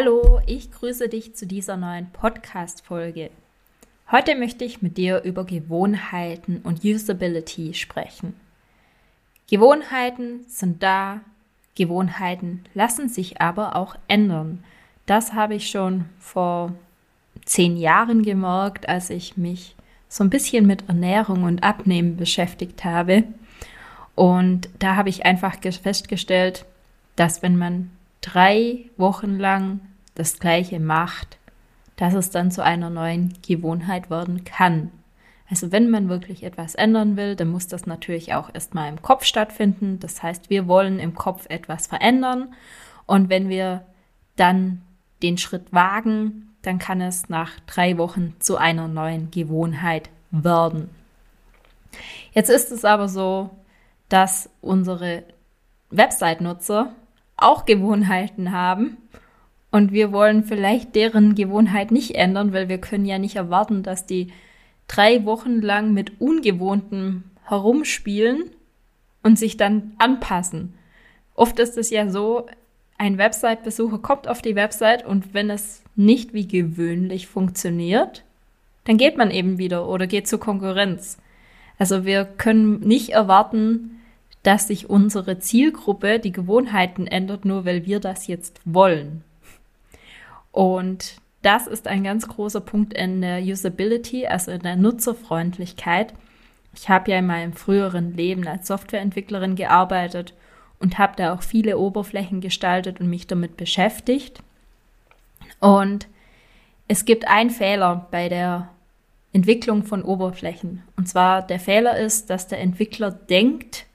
Hallo, ich grüße dich zu dieser neuen Podcast-Folge. Heute möchte ich mit dir über Gewohnheiten und Usability sprechen. Gewohnheiten sind da, Gewohnheiten lassen sich aber auch ändern. Das habe ich schon vor zehn Jahren gemerkt, als ich mich so ein bisschen mit Ernährung und Abnehmen beschäftigt habe. Und da habe ich einfach festgestellt, dass wenn man drei Wochen lang das Gleiche macht, dass es dann zu einer neuen Gewohnheit werden kann. Also wenn man wirklich etwas ändern will, dann muss das natürlich auch erstmal im Kopf stattfinden. Das heißt, wir wollen im Kopf etwas verändern. Und wenn wir dann den Schritt wagen, dann kann es nach drei Wochen zu einer neuen Gewohnheit werden. Jetzt ist es aber so, dass unsere Website-Nutzer auch Gewohnheiten haben und wir wollen vielleicht deren Gewohnheit nicht ändern, weil wir können ja nicht erwarten, dass die drei Wochen lang mit Ungewohntem herumspielen und sich dann anpassen. Oft ist es ja so, ein Website-Besucher kommt auf die Website und wenn es nicht wie gewöhnlich funktioniert, dann geht man eben wieder oder geht zur Konkurrenz. Also wir können nicht erwarten, dass sich unsere Zielgruppe die Gewohnheiten ändert, nur weil wir das jetzt wollen. Und das ist ein ganz großer Punkt in der Usability, also in der Nutzerfreundlichkeit. Ich habe ja in meinem früheren Leben als Softwareentwicklerin gearbeitet und habe da auch viele Oberflächen gestaltet und mich damit beschäftigt. Und es gibt einen Fehler bei der Entwicklung von Oberflächen. Und zwar der Fehler ist, dass der Entwickler denkt,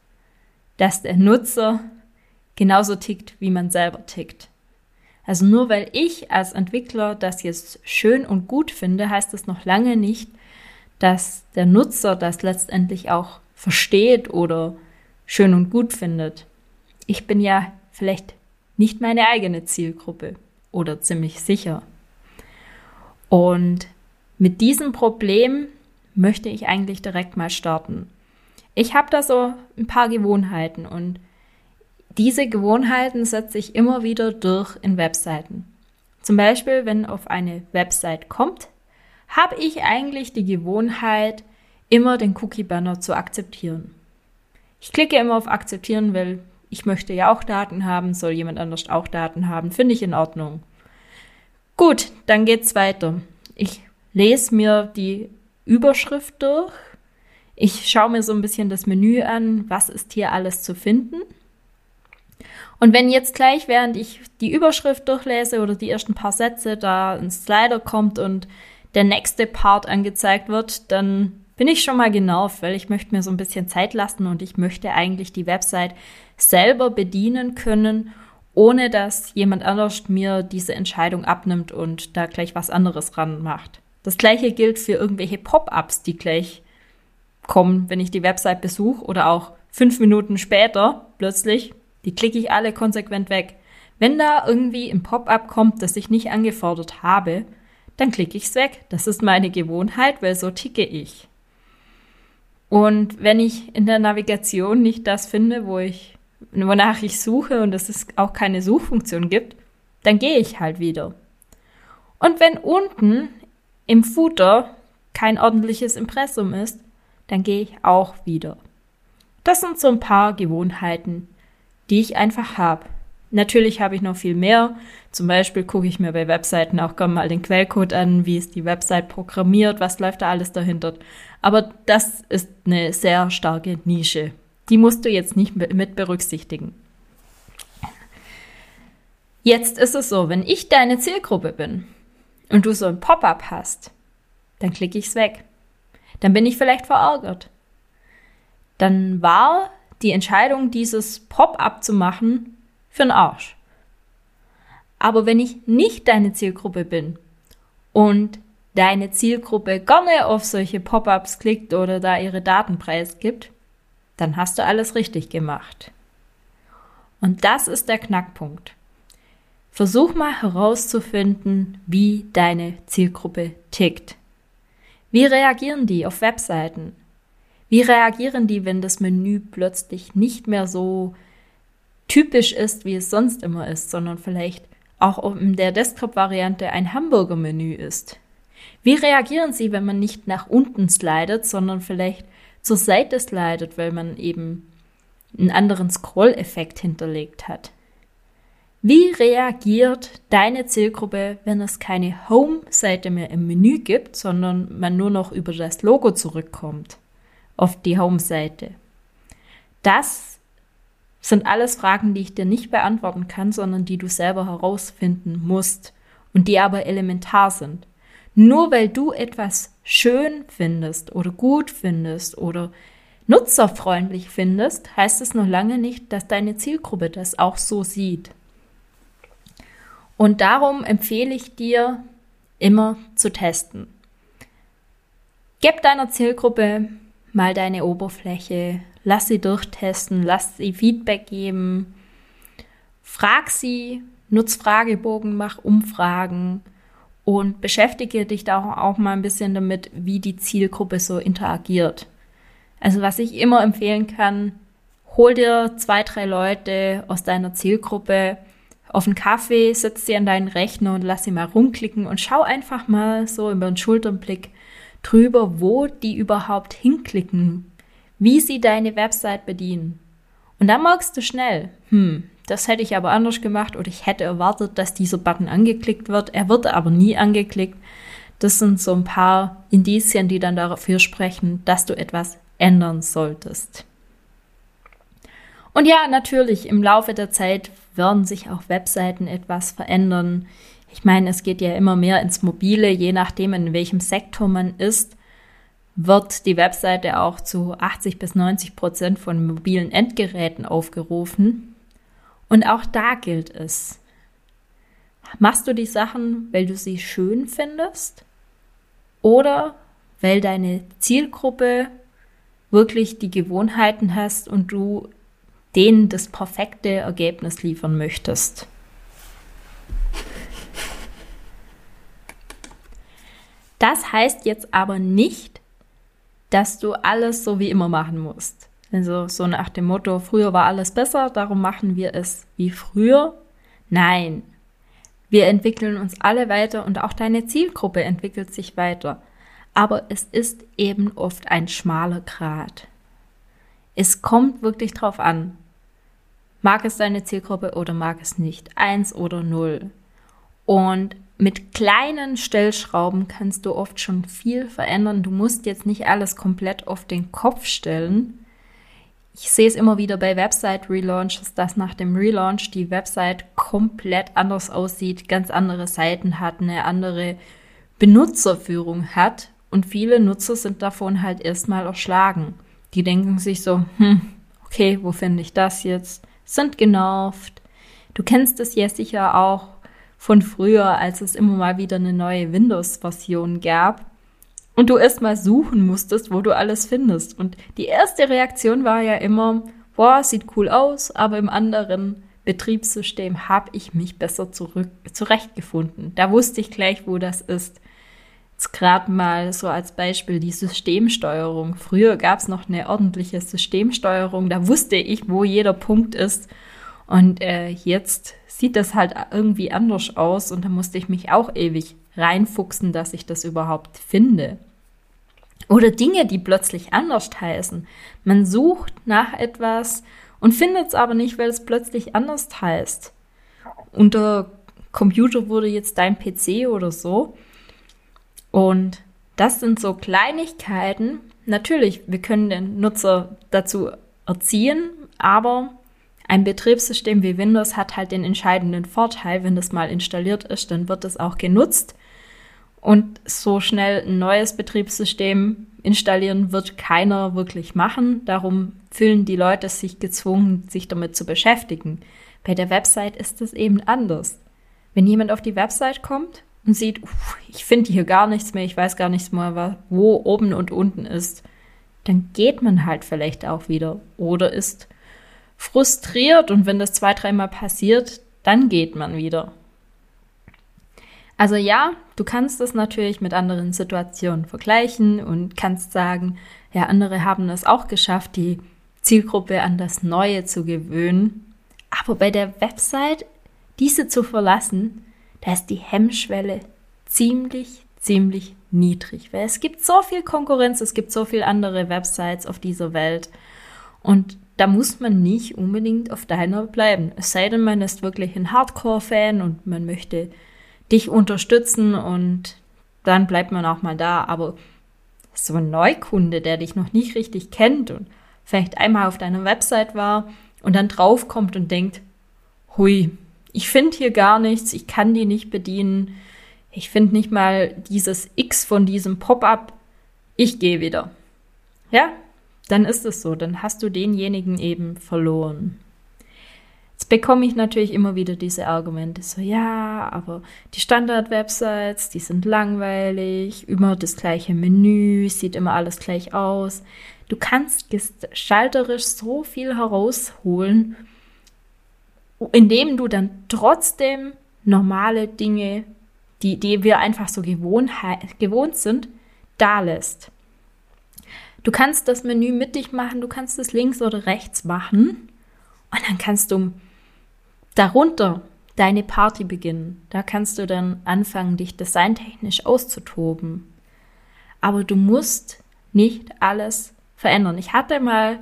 dass der Nutzer genauso tickt, wie man selber tickt. Also nur weil ich als Entwickler das jetzt schön und gut finde, heißt das noch lange nicht, dass der Nutzer das letztendlich auch versteht oder schön und gut findet. Ich bin ja vielleicht nicht meine eigene Zielgruppe oder ziemlich sicher. Und mit diesem Problem möchte ich eigentlich direkt mal starten. Ich habe da so ein paar Gewohnheiten und diese Gewohnheiten setze ich immer wieder durch in Webseiten. Zum Beispiel, wenn auf eine Website kommt, habe ich eigentlich die Gewohnheit, immer den Cookie-Banner zu akzeptieren. Ich klicke immer auf Akzeptieren, weil ich möchte ja auch Daten haben, soll jemand anders auch Daten haben, finde ich in Ordnung. Gut, dann geht's weiter. Ich lese mir die Überschrift durch. Ich schaue mir so ein bisschen das Menü an, was ist hier alles zu finden. Und wenn jetzt gleich, während ich die Überschrift durchlese oder die ersten paar Sätze, da ein Slider kommt und der nächste Part angezeigt wird, dann bin ich schon mal genervt, weil ich möchte mir so ein bisschen Zeit lassen und ich möchte eigentlich die Website selber bedienen können, ohne dass jemand anders mir diese Entscheidung abnimmt und da gleich was anderes ran macht. Das gleiche gilt für irgendwelche Pop-ups, die gleich kommen, wenn ich die Website besuche oder auch fünf Minuten später plötzlich die klicke ich alle konsequent weg. Wenn da irgendwie ein Pop-up kommt, das ich nicht angefordert habe, dann klicke ich es weg. Das ist meine Gewohnheit, weil so ticke ich. Und wenn ich in der Navigation nicht das finde, wo ich, wonach ich suche und es auch keine Suchfunktion gibt, dann gehe ich halt wieder. Und wenn unten im Footer kein ordentliches Impressum ist, dann gehe ich auch wieder. Das sind so ein paar Gewohnheiten, die ich einfach habe. Natürlich habe ich noch viel mehr. Zum Beispiel gucke ich mir bei Webseiten auch gerne mal den Quellcode an, wie ist die Website programmiert, was läuft da alles dahinter. Aber das ist eine sehr starke Nische. Die musst du jetzt nicht mit berücksichtigen. Jetzt ist es so, wenn ich deine Zielgruppe bin und du so ein Pop-up hast, dann klicke ich es weg. Dann bin ich vielleicht verärgert. Dann war die Entscheidung, dieses Pop-up zu machen, für den Arsch. Aber wenn ich nicht deine Zielgruppe bin und deine Zielgruppe gerne auf solche Pop-ups klickt oder da ihre Daten preisgibt, dann hast du alles richtig gemacht. Und das ist der Knackpunkt. Versuch mal herauszufinden, wie deine Zielgruppe tickt. Wie reagieren die auf Webseiten? Wie reagieren die, wenn das Menü plötzlich nicht mehr so typisch ist, wie es sonst immer ist, sondern vielleicht auch in der Desktop-Variante ein Hamburger-Menü ist? Wie reagieren sie, wenn man nicht nach unten slidet, sondern vielleicht zur Seite slidet, weil man eben einen anderen Scroll-Effekt hinterlegt hat? Wie reagiert deine Zielgruppe, wenn es keine Home-Seite mehr im Menü gibt, sondern man nur noch über das Logo zurückkommt auf die Home-Seite? Das sind alles Fragen, die ich dir nicht beantworten kann, sondern die du selber herausfinden musst und die aber elementar sind. Nur weil du etwas schön findest oder gut findest oder nutzerfreundlich findest, heißt es noch lange nicht, dass deine Zielgruppe das auch so sieht. Und darum empfehle ich dir, immer zu testen. Gib deiner Zielgruppe mal deine Oberfläche, lass sie durchtesten, lass sie Feedback geben, frag sie, nutz Fragebogen, mach Umfragen und beschäftige dich da auch mal ein bisschen damit, wie die Zielgruppe so interagiert. Also was ich immer empfehlen kann, hol dir zwei, drei Leute aus deiner Zielgruppe, auf einen Kaffee, setz sie an deinen Rechner und lass sie mal rumklicken und schau einfach mal so über den Schulternblick drüber, wo die überhaupt hinklicken, wie sie deine Website bedienen. Und dann merkst du schnell, hm, das hätte ich aber anders gemacht oder ich hätte erwartet, dass dieser Button angeklickt wird. Er wird aber nie angeklickt. Das sind so ein paar Indizien, die dann dafür sprechen, dass du etwas ändern solltest. Und ja, natürlich, im Laufe der Zeit werden sich auch Webseiten etwas verändern. Ich meine, es geht ja immer mehr ins Mobile, je nachdem, in welchem Sektor man ist, wird die Webseite auch zu 80 bis 90 Prozent von mobilen Endgeräten aufgerufen. Und auch da gilt es. Machst du die Sachen, weil du sie schön findest? Oder weil deine Zielgruppe wirklich die Gewohnheiten hast und du denen das perfekte Ergebnis liefern möchtest. Das heißt jetzt aber nicht, dass du alles so wie immer machen musst. Also so nach dem Motto, früher war alles besser, darum machen wir es wie früher. Nein, wir entwickeln uns alle weiter und auch deine Zielgruppe entwickelt sich weiter. Aber es ist eben oft ein schmaler Grat. Es kommt wirklich drauf an. Mag es deine Zielgruppe oder mag es nicht? Eins oder null. Und mit kleinen Stellschrauben kannst du oft schon viel verändern. Du musst jetzt nicht alles komplett auf den Kopf stellen. Ich sehe es immer wieder bei Website-Relaunches, dass nach dem Relaunch die Website komplett anders aussieht, ganz andere Seiten hat, eine andere Benutzerführung hat. Und viele Nutzer sind davon halt erstmal erschlagen. Die denken sich so, hm, okay, wo finde ich das jetzt? Sind genervt. Du kennst es ja sicher auch von früher, als es immer mal wieder eine neue Windows-Version gab und du erst mal suchen musstest, wo du alles findest. Und die erste Reaktion war ja immer, boah, sieht cool aus, aber im anderen Betriebssystem habe ich mich besser zurück, zurechtgefunden. Da wusste ich gleich, wo das ist. Gerade mal so als Beispiel die Systemsteuerung. Früher gab es noch eine ordentliche Systemsteuerung, da wusste ich, wo jeder Punkt ist. Und äh, jetzt sieht das halt irgendwie anders aus und da musste ich mich auch ewig reinfuchsen, dass ich das überhaupt finde. Oder Dinge, die plötzlich anders heißen. Man sucht nach etwas und findet es aber nicht, weil es plötzlich anders heißt. Unter Computer wurde jetzt dein PC oder so. Und das sind so Kleinigkeiten. Natürlich, wir können den Nutzer dazu erziehen, aber ein Betriebssystem wie Windows hat halt den entscheidenden Vorteil, wenn das mal installiert ist, dann wird es auch genutzt. Und so schnell ein neues Betriebssystem installieren wird keiner wirklich machen. Darum fühlen die Leute sich gezwungen, sich damit zu beschäftigen. Bei der Website ist es eben anders. Wenn jemand auf die Website kommt und sieht, uff, ich finde hier gar nichts mehr, ich weiß gar nichts mehr, wo oben und unten ist, dann geht man halt vielleicht auch wieder oder ist frustriert und wenn das zwei, dreimal passiert, dann geht man wieder. Also ja, du kannst das natürlich mit anderen Situationen vergleichen und kannst sagen, ja, andere haben es auch geschafft, die Zielgruppe an das Neue zu gewöhnen. Aber bei der Website, diese zu verlassen, da ist die Hemmschwelle ziemlich, ziemlich niedrig, weil es gibt so viel Konkurrenz, es gibt so viele andere Websites auf dieser Welt und da muss man nicht unbedingt auf deiner bleiben. Es sei denn, man ist wirklich ein Hardcore-Fan und man möchte dich unterstützen und dann bleibt man auch mal da. Aber so ein Neukunde, der dich noch nicht richtig kennt und vielleicht einmal auf deiner Website war und dann draufkommt und denkt, hui, ich finde hier gar nichts, ich kann die nicht bedienen, ich finde nicht mal dieses X von diesem Pop-up, ich gehe wieder. Ja, dann ist es so, dann hast du denjenigen eben verloren. Jetzt bekomme ich natürlich immer wieder diese Argumente, so ja, aber die Standard-Websites, die sind langweilig, immer das gleiche Menü, sieht immer alles gleich aus. Du kannst gestalterisch so viel herausholen, indem du dann trotzdem normale Dinge, die, die wir einfach so gewohnt, sind, da lässt. Du kannst das Menü mittig machen, du kannst es links oder rechts machen und dann kannst du darunter deine Party beginnen. Da kannst du dann anfangen, dich designtechnisch auszutoben. Aber du musst nicht alles verändern. Ich hatte mal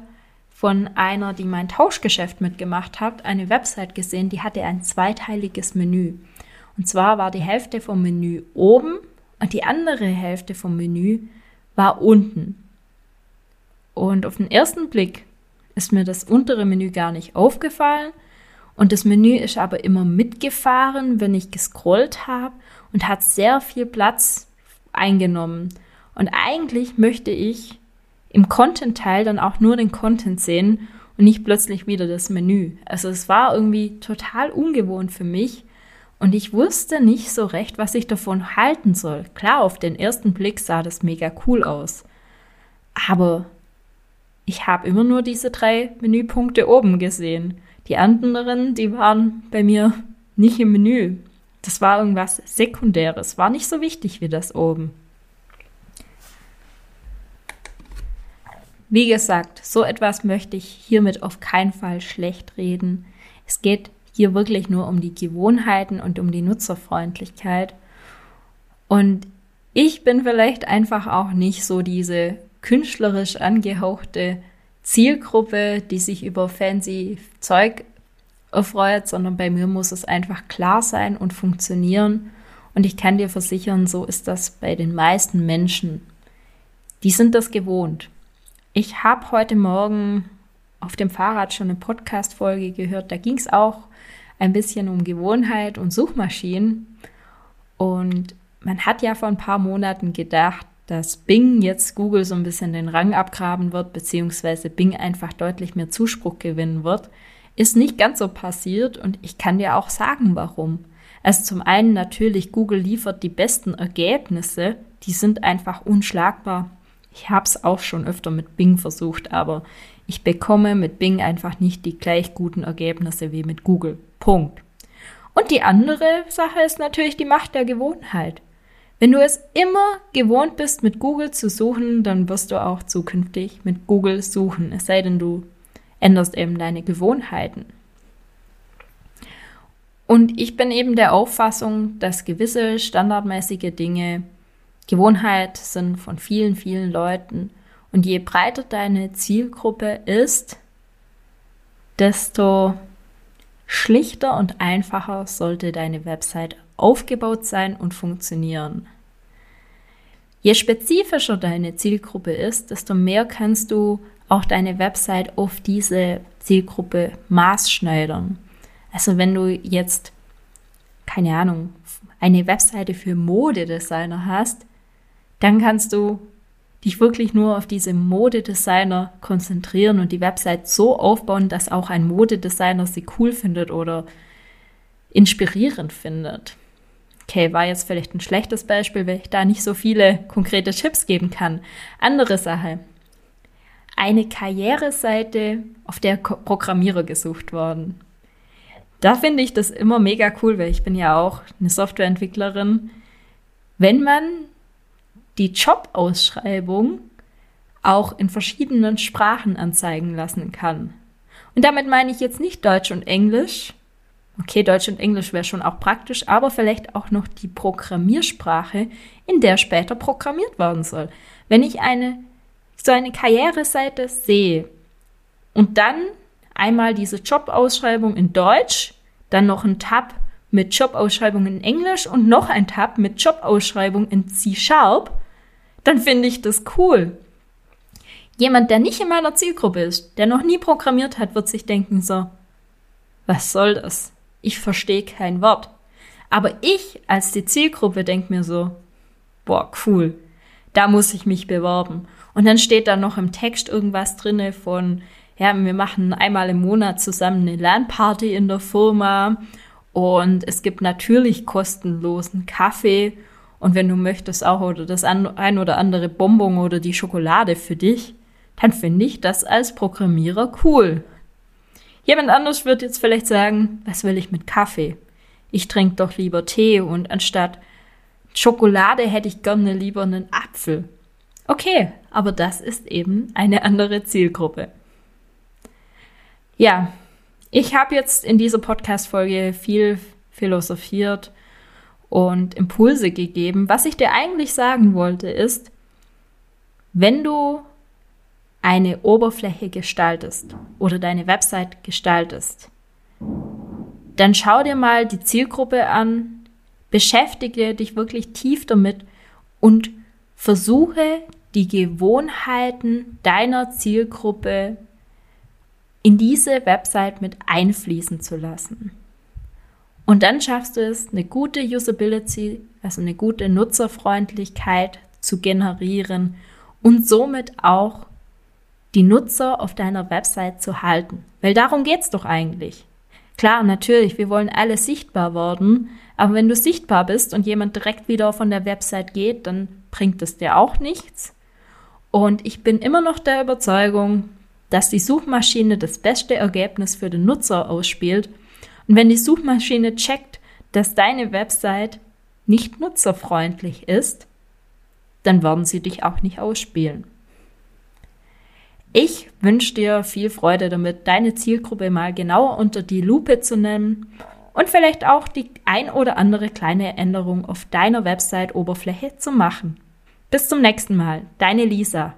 von einer, die mein Tauschgeschäft mitgemacht hat, eine Website gesehen, die hatte ein zweiteiliges Menü. Und zwar war die Hälfte vom Menü oben und die andere Hälfte vom Menü war unten. Und auf den ersten Blick ist mir das untere Menü gar nicht aufgefallen. Und das Menü ist aber immer mitgefahren, wenn ich gescrollt habe und hat sehr viel Platz eingenommen. Und eigentlich möchte ich im Content-Teil dann auch nur den Content sehen und nicht plötzlich wieder das Menü. Also es war irgendwie total ungewohnt für mich und ich wusste nicht so recht, was ich davon halten soll. Klar, auf den ersten Blick sah das mega cool aus. Aber ich habe immer nur diese drei Menüpunkte oben gesehen. Die anderen, die waren bei mir nicht im Menü. Das war irgendwas Sekundäres, war nicht so wichtig wie das oben. Wie gesagt, so etwas möchte ich hiermit auf keinen Fall schlecht reden. Es geht hier wirklich nur um die Gewohnheiten und um die Nutzerfreundlichkeit. Und ich bin vielleicht einfach auch nicht so diese künstlerisch angehauchte Zielgruppe, die sich über fancy Zeug erfreut, sondern bei mir muss es einfach klar sein und funktionieren. Und ich kann dir versichern, so ist das bei den meisten Menschen. Die sind das gewohnt. Ich habe heute Morgen auf dem Fahrrad schon eine Podcast-Folge gehört. Da ging es auch ein bisschen um Gewohnheit und Suchmaschinen. Und man hat ja vor ein paar Monaten gedacht, dass Bing jetzt Google so ein bisschen den Rang abgraben wird, beziehungsweise Bing einfach deutlich mehr Zuspruch gewinnen wird, ist nicht ganz so passiert und ich kann dir auch sagen, warum. Also zum einen natürlich, Google liefert die besten Ergebnisse, die sind einfach unschlagbar. Ich habe es auch schon öfter mit Bing versucht, aber ich bekomme mit Bing einfach nicht die gleich guten Ergebnisse wie mit Google. Punkt. Und die andere Sache ist natürlich die Macht der Gewohnheit. Wenn du es immer gewohnt bist, mit Google zu suchen, dann wirst du auch zukünftig mit Google suchen, es sei denn, du änderst eben deine Gewohnheiten. Und ich bin eben der Auffassung, dass gewisse standardmäßige Dinge Gewohnheit sind von vielen, vielen Leuten. Und je breiter deine Zielgruppe ist, desto schlichter und einfacher sollte deine Website aufgebaut sein und funktionieren. Je spezifischer deine Zielgruppe ist, desto mehr kannst du auch deine Website auf diese Zielgruppe maßschneidern. Also wenn du jetzt, keine Ahnung, eine Webseite für Modedesigner hast, dann kannst du dich wirklich nur auf diese Modedesigner konzentrieren und die Website so aufbauen, dass auch ein Modedesigner sie cool findet oder inspirierend findet. Okay, war jetzt vielleicht ein schlechtes Beispiel, weil ich da nicht so viele konkrete Tipps geben kann. Andere Sache. Eine Karriereseite, auf der Programmierer gesucht worden. Da finde ich das immer mega cool, weil ich bin ja auch eine Softwareentwicklerin. Wenn man die Jobausschreibung auch in verschiedenen Sprachen anzeigen lassen kann. Und damit meine ich jetzt nicht Deutsch und Englisch. Okay, Deutsch und Englisch wäre schon auch praktisch, aber vielleicht auch noch die Programmiersprache, in der später programmiert werden soll. Wenn ich eine so eine Karriereseite sehe und dann einmal diese Jobausschreibung in Deutsch, dann noch ein Tab mit Jobausschreibung in Englisch und noch ein Tab mit Jobausschreibung in C-Sharp, dann finde ich das cool. Jemand, der nicht in meiner Zielgruppe ist, der noch nie programmiert hat, wird sich denken so, was soll das? Ich verstehe kein Wort. Aber ich als die Zielgruppe denke mir so, boah, cool, da muss ich mich bewerben. Und dann steht da noch im Text irgendwas drinne von, ja, wir machen einmal im Monat zusammen eine Lernparty in der Firma und es gibt natürlich kostenlosen Kaffee und wenn du möchtest auch oder das ein oder andere Bonbon oder die Schokolade für dich, dann finde ich das als Programmierer cool. Jemand anders wird jetzt vielleicht sagen, was will ich mit Kaffee? Ich trinke doch lieber Tee und anstatt Schokolade hätte ich gerne lieber einen Apfel. Okay, aber das ist eben eine andere Zielgruppe. Ja, ich habe jetzt in dieser Podcast-Folge viel philosophiert und Impulse gegeben. Was ich dir eigentlich sagen wollte ist, wenn du eine Oberfläche gestaltest oder deine Website gestaltest, dann schau dir mal die Zielgruppe an, beschäftige dich wirklich tief damit und versuche die Gewohnheiten deiner Zielgruppe in diese Website mit einfließen zu lassen. Und dann schaffst du es, eine gute Usability, also eine gute Nutzerfreundlichkeit zu generieren und somit auch die Nutzer auf deiner Website zu halten. Weil darum geht's doch eigentlich. Klar, natürlich, wir wollen alle sichtbar werden, aber wenn du sichtbar bist und jemand direkt wieder von der Website geht, dann bringt es dir auch nichts. Und ich bin immer noch der Überzeugung, dass die Suchmaschine das beste Ergebnis für den Nutzer ausspielt und wenn die Suchmaschine checkt, dass deine Website nicht nutzerfreundlich ist, dann werden sie dich auch nicht ausspielen. Ich wünsche dir viel Freude damit, deine Zielgruppe mal genauer unter die Lupe zu nehmen und vielleicht auch die ein oder andere kleine Änderung auf deiner Website-Oberfläche zu machen. Bis zum nächsten Mal, deine Lisa.